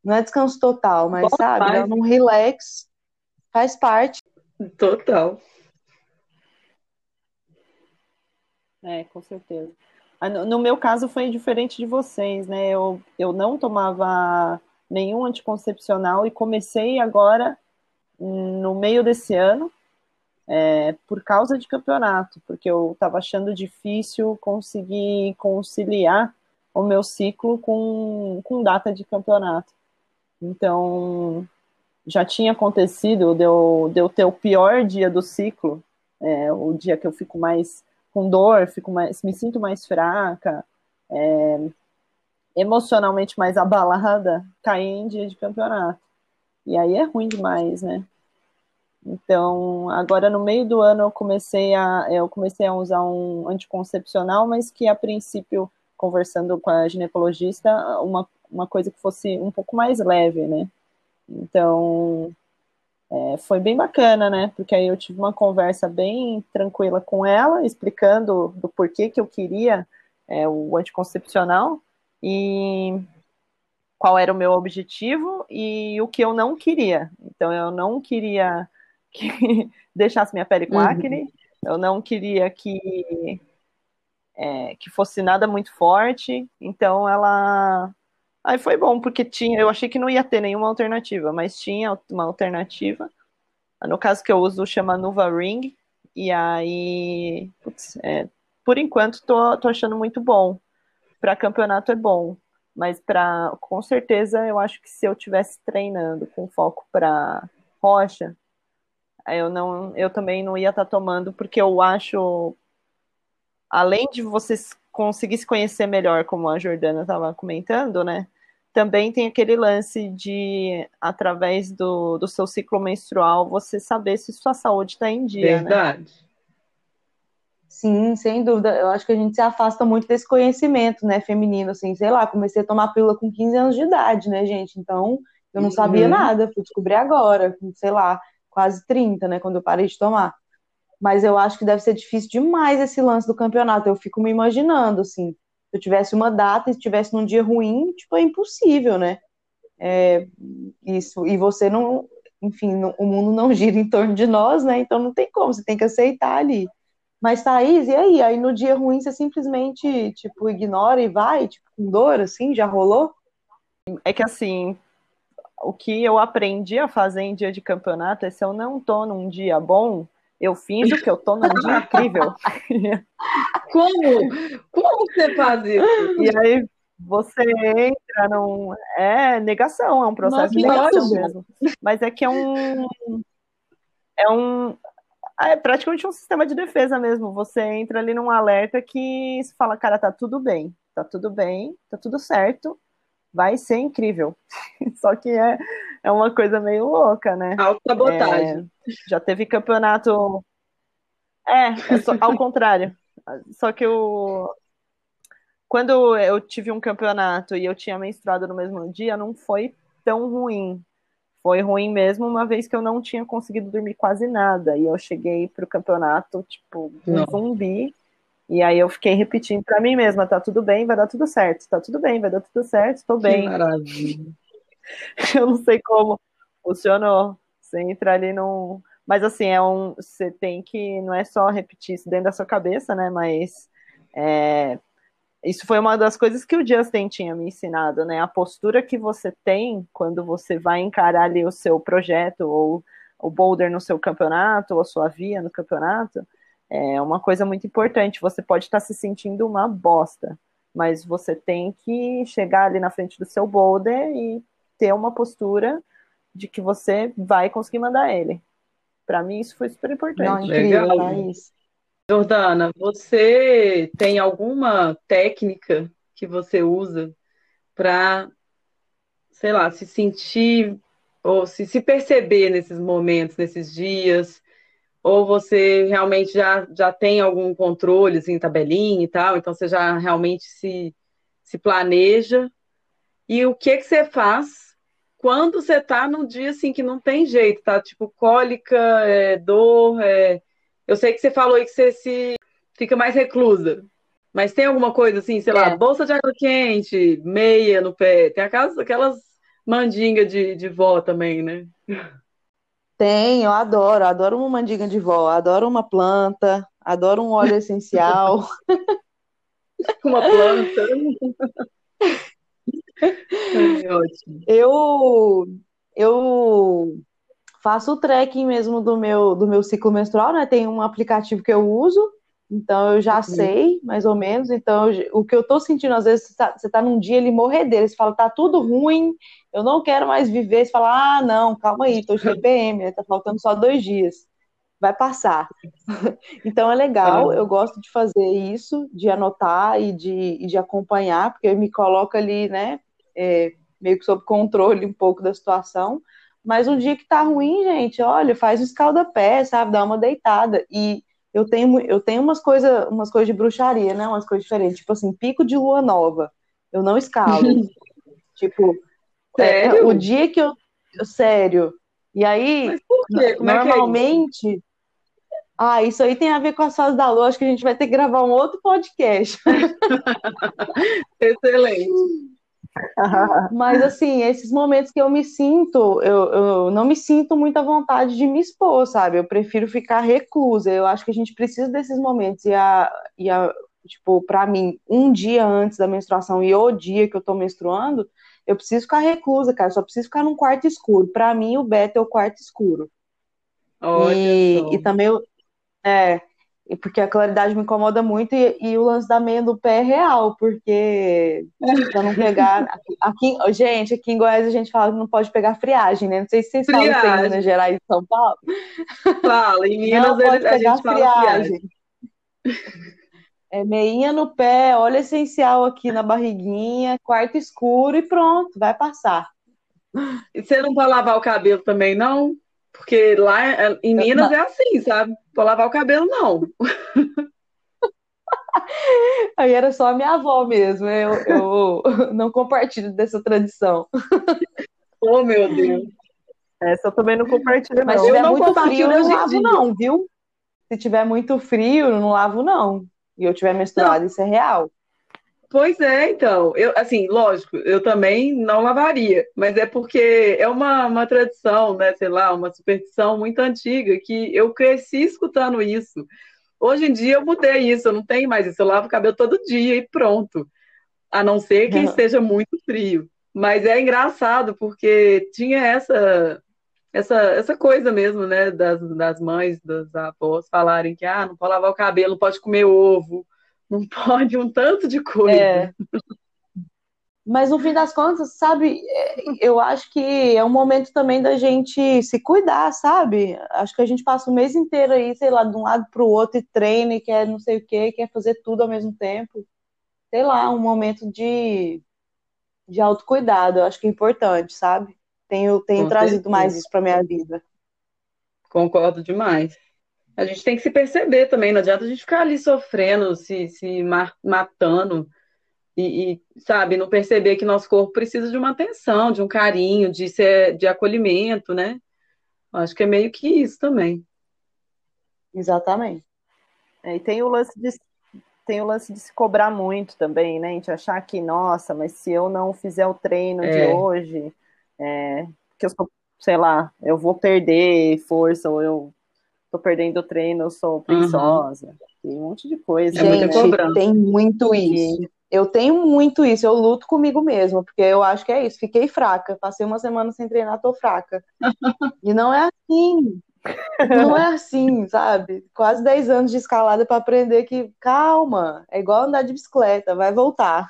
Não é descanso total, mas Bom, sabe, faz. dando um relax faz parte. Total. É, com certeza. Ah, no meu caso foi diferente de vocês, né? Eu, eu não tomava nenhum anticoncepcional e comecei agora no meio desse ano é, por causa de campeonato, porque eu estava achando difícil conseguir conciliar o meu ciclo com, com data de campeonato. Então, já tinha acontecido de eu, ter o pior dia do ciclo, é, o dia que eu fico mais com dor, fico mais, me sinto mais fraca, é, emocionalmente mais abalada, cair em dia de campeonato. E aí é ruim demais, né? Então, agora no meio do ano eu comecei a eu comecei a usar um anticoncepcional, mas que a princípio, conversando com a ginecologista, uma, uma coisa que fosse um pouco mais leve, né? Então, é, foi bem bacana, né? Porque aí eu tive uma conversa bem tranquila com ela, explicando do porquê que eu queria é, o anticoncepcional e qual era o meu objetivo e o que eu não queria. Então, eu não queria que deixasse minha pele com uhum. acne, eu não queria que, é, que fosse nada muito forte, então ela. Aí foi bom, porque tinha, eu achei que não ia ter nenhuma alternativa, mas tinha uma alternativa. No caso que eu uso, chama Nuva Ring, e aí, putz, é, por enquanto, tô, tô achando muito bom. Para campeonato é bom, mas para com certeza eu acho que se eu tivesse treinando com foco para rocha, eu não, eu também não ia estar tá tomando, porque eu acho, além de vocês conseguir se conhecer melhor, como a Jordana estava comentando, né? Também tem aquele lance de, através do, do seu ciclo menstrual, você saber se sua saúde está em dia. Né? Verdade. Né? Sim, sem dúvida. Eu acho que a gente se afasta muito desse conhecimento, né, feminino, assim, sei lá, comecei a tomar pílula com 15 anos de idade, né, gente? Então, eu não sabia uhum. nada, fui descobrir agora, sei lá, quase 30, né, quando eu parei de tomar. Mas eu acho que deve ser difícil demais esse lance do campeonato. Eu fico me imaginando, assim, se eu tivesse uma data e estivesse num dia ruim, tipo, é impossível, né? É, isso, e você não, enfim, não, o mundo não gira em torno de nós, né? Então não tem como, você tem que aceitar ali. Mas, Thaís, e aí? Aí no dia ruim você simplesmente, tipo, ignora e vai, tipo, com dor, assim, já rolou? É que assim, o que eu aprendi a fazer em dia de campeonato é se eu não tô num dia bom, eu finjo que eu tô num dia incrível. Como? Como você faz isso? E aí você entra num. É negação, é um processo Nossa, de negação mesmo. Mas é que é um. É um. É praticamente um sistema de defesa mesmo. Você entra ali num alerta que você fala, cara, tá tudo bem, tá tudo bem, tá tudo certo vai ser incrível. Só que é, é uma coisa meio louca, né? Autossabotagem. É, já teve campeonato. É, é só, ao contrário. Só que o. Quando eu tive um campeonato e eu tinha menstruado no mesmo dia, não foi tão ruim. Foi ruim mesmo, uma vez que eu não tinha conseguido dormir quase nada. E eu cheguei pro campeonato, tipo, um zumbi e aí eu fiquei repetindo para mim mesma, tá tudo bem, vai dar tudo certo, tá tudo bem, vai dar tudo certo, estou bem. Que maravilha. Eu não sei como funcionou. Você entra ali num. Mas assim, é um. Você tem que. Não é só repetir isso dentro da sua cabeça, né? Mas é... isso foi uma das coisas que o Justin tinha me ensinado, né? A postura que você tem quando você vai encarar ali o seu projeto, ou o boulder no seu campeonato, ou a sua via no campeonato é uma coisa muito importante. Você pode estar se sentindo uma bosta, mas você tem que chegar ali na frente do seu boulder e ter uma postura de que você vai conseguir mandar ele. Para mim, isso foi super importante. Não, incrível, Legal. Thaís. Jordana, você tem alguma técnica que você usa para, sei lá, se sentir ou se, se perceber nesses momentos, nesses dias? Ou você realmente já, já tem algum controle, assim, tabelinha e tal, então você já realmente se, se planeja? E o que que você faz quando você está num dia assim que não tem jeito, tá? Tipo, cólica, é, dor, é... eu sei que você falou aí que você se fica mais reclusa. Mas tem alguma coisa assim, sei é. lá, bolsa de água quente, meia no pé, tem aquelas, aquelas mandingas de, de vó também, né? Tem, eu adoro, adoro uma mandinga de vó, adoro uma planta, adoro um óleo essencial. uma planta. É ótimo. Eu, eu faço o tracking mesmo do meu, do meu ciclo menstrual, né? Tem um aplicativo que eu uso, então eu já uhum. sei, mais ou menos. Então, eu, o que eu tô sentindo, às vezes, você tá, você tá num dia ele morrer dele, você fala, tá tudo ruim, eu não quero mais viver. Você fala, ah, não, calma aí, tô de TPM, né? tá faltando só dois dias. Vai passar. então é legal, eu gosto de fazer isso, de anotar e de, e de acompanhar, porque me coloca ali, né, é, meio que sob controle um pouco da situação. Mas um dia que tá ruim, gente, olha, faz um escalda-pé, sabe? Dá uma deitada. E eu tenho, eu tenho umas coisas umas coisas de bruxaria, né? Umas coisas diferentes. Tipo assim, pico de lua nova. Eu não escalo. tipo, é, é, o dia que eu. Sério. E aí, normalmente. É, é ah, isso aí tem a ver com as fases da lua. Acho que a gente vai ter que gravar um outro podcast. Excelente. Mas assim, esses momentos que eu me sinto, eu, eu não me sinto muita vontade de me expor, sabe? Eu prefiro ficar reclusa. Eu acho que a gente precisa desses momentos. E a, e a tipo, para mim, um dia antes da menstruação e o dia que eu tô menstruando, eu preciso ficar reclusa, cara. Eu só preciso ficar num quarto escuro. Para mim, o beta é o quarto escuro. Olha e, e também, é, porque a claridade me incomoda muito e, e, o lance da meia do pé é real, porque pra não pegar. Aqui, gente, aqui em Goiás a gente fala que não pode pegar friagem, né? Não sei se vocês friagem. falam isso em Minas Gerais e São Paulo. Fala, em Minas não pode a pegar gente friagem. É meinha no pé, óleo essencial aqui na barriguinha, quarto escuro e pronto, vai passar. E você não vai lavar o cabelo também, não? Porque lá é, em Minas é assim, sabe? Vou lavar o cabelo, não. Aí era só a minha avó mesmo. Eu, eu não compartilho dessa tradição. Oh, meu Deus. Essa eu também não compartilho, Mas se tiver muito frio, eu não lavo, não, viu? Se tiver muito frio, eu não lavo, não. E eu tiver menstruado, não. isso é real. Pois é, então, eu, assim, lógico, eu também não lavaria, mas é porque é uma, uma tradição, né, sei lá, uma superstição muito antiga, que eu cresci escutando isso. Hoje em dia eu mudei isso, eu não tenho mais isso, eu lavo o cabelo todo dia e pronto, a não ser que esteja muito frio. Mas é engraçado, porque tinha essa essa, essa coisa mesmo, né, das, das mães, das avós falarem que, ah, não pode lavar o cabelo, não pode comer ovo, não pode um tanto de coisa. É. Mas no fim das contas, sabe, é, eu acho que é um momento também da gente se cuidar, sabe? Acho que a gente passa o mês inteiro aí, sei lá, de um lado para o outro e treina e quer não sei o que, quer fazer tudo ao mesmo tempo. Sei lá, um momento de, de autocuidado, eu acho que é importante, sabe? Tenho, tenho trazido certeza. mais isso para minha vida. Concordo demais a gente tem que se perceber também, não adianta a gente ficar ali sofrendo, se, se matando e, e, sabe, não perceber que nosso corpo precisa de uma atenção, de um carinho, de, ser, de acolhimento, né? Acho que é meio que isso também. Exatamente. É, e tem o lance de tem o lance de se cobrar muito também, né? A gente achar que, nossa, mas se eu não fizer o treino é. de hoje, é, que eu sou, sei lá, eu vou perder força, ou eu tô perdendo o treino, eu sou preguiçosa. Uhum. Tem um monte de coisa. Gente, tem muito isso. Eu tenho muito isso, eu luto comigo mesmo, porque eu acho que é isso. Fiquei fraca, passei uma semana sem treinar, tô fraca. e não é assim. Não é assim, sabe? Quase 10 anos de escalada para aprender que, calma, é igual andar de bicicleta, vai voltar.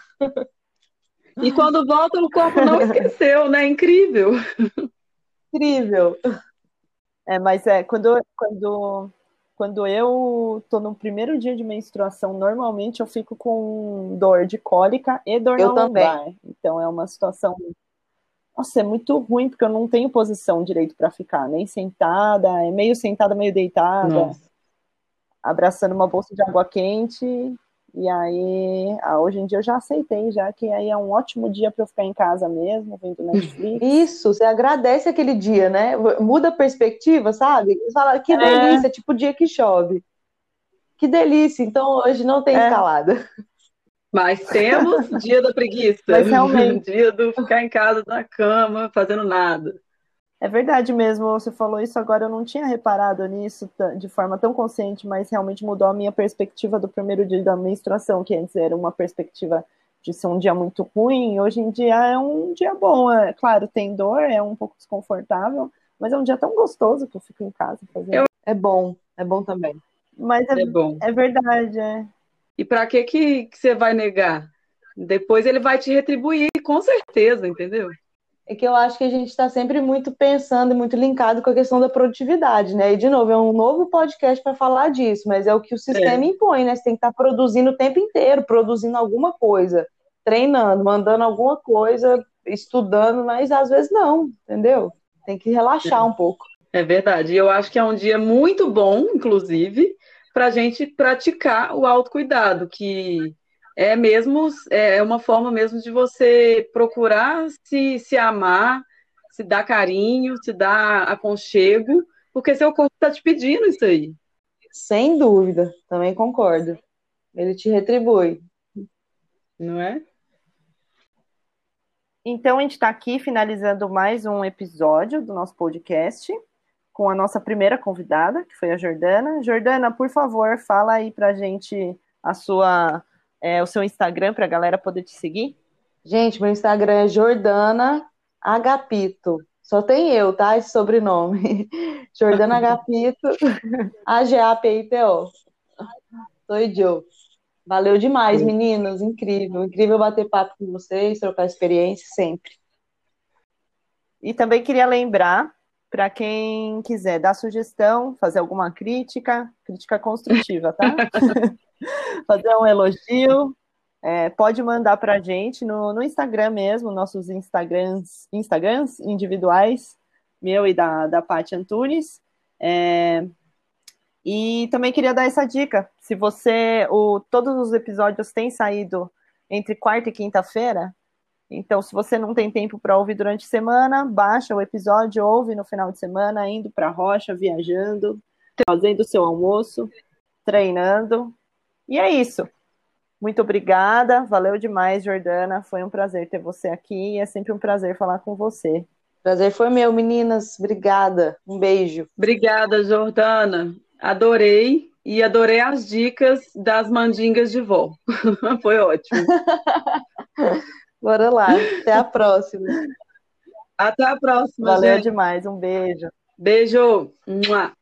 E quando volta, o corpo não esqueceu, né? Incrível. Incrível. É, mas é quando, quando, quando eu tô no primeiro dia de menstruação, normalmente eu fico com dor de cólica e dor eu na lombar. Então é uma situação nossa, é muito ruim porque eu não tenho posição direito para ficar, nem sentada, é meio sentada, meio deitada, Nossa. abraçando uma bolsa de água quente. E aí, ah, hoje em dia eu já aceitei, já que aí é um ótimo dia para eu ficar em casa mesmo, vendo Netflix. Isso, você agradece aquele dia, né? Muda a perspectiva, sabe? Você fala, que é. delícia, é. tipo o dia que chove. Que delícia, então hoje não tem é. escalada. Mas temos dia da preguiça. Mas realmente. dia do ficar em casa na cama, fazendo nada. É verdade mesmo, você falou isso agora, eu não tinha reparado nisso de forma tão consciente, mas realmente mudou a minha perspectiva do primeiro dia da menstruação, que antes era uma perspectiva de ser um dia muito ruim, hoje em dia é um dia bom. É, claro, tem dor, é um pouco desconfortável, mas é um dia tão gostoso que eu fico em casa fazendo. Eu... É bom, é bom também. Mas é, é bom. É verdade, é. E para que, que você vai negar? Depois ele vai te retribuir, com certeza, entendeu? É que eu acho que a gente está sempre muito pensando e muito linkado com a questão da produtividade, né? E, de novo, é um novo podcast para falar disso, mas é o que o sistema é. impõe, né? Você tem que estar tá produzindo o tempo inteiro, produzindo alguma coisa, treinando, mandando alguma coisa, estudando, mas às vezes não, entendeu? Tem que relaxar é. um pouco. É verdade. E eu acho que é um dia muito bom, inclusive, para a gente praticar o autocuidado, que é mesmo é uma forma mesmo de você procurar se, se amar, se dar carinho, se dar aconchego, porque seu corpo está te pedindo isso aí. Sem dúvida, também concordo. Ele te retribui. Não é? Então, a gente está aqui finalizando mais um episódio do nosso podcast com a nossa primeira convidada, que foi a Jordana. Jordana, por favor, fala aí pra gente a sua, é, o seu Instagram para a galera poder te seguir. Gente, meu Instagram é Jordana Agapito. Só tem eu, tá? Esse sobrenome. Jordana Agapito, A-G-A-P-I-T-O. Sou Joe. Valeu demais, meninos. Incrível. Incrível bater papo com vocês, trocar experiência sempre. E também queria lembrar para quem quiser dar sugestão, fazer alguma crítica, crítica construtiva, tá? fazer um elogio, é, pode mandar para a gente no, no, Instagram mesmo, nossos Instagrams, Instagrams individuais, meu e da, da Paty Antunes. É, e também queria dar essa dica: se você. O, todos os episódios têm saído entre quarta e quinta-feira, então, se você não tem tempo para ouvir durante a semana, baixa o episódio, ouve no final de semana, indo para a rocha, viajando, fazendo o seu almoço, treinando. E é isso. Muito obrigada, valeu demais, Jordana. Foi um prazer ter você aqui e é sempre um prazer falar com você. Prazer foi meu, meninas. Obrigada. Um beijo. Obrigada, Jordana. Adorei e adorei as dicas das mandingas de vó. foi ótimo. Bora lá. Até a próxima. Até a próxima. Valeu gente. demais. Um beijo. Beijo. Mua.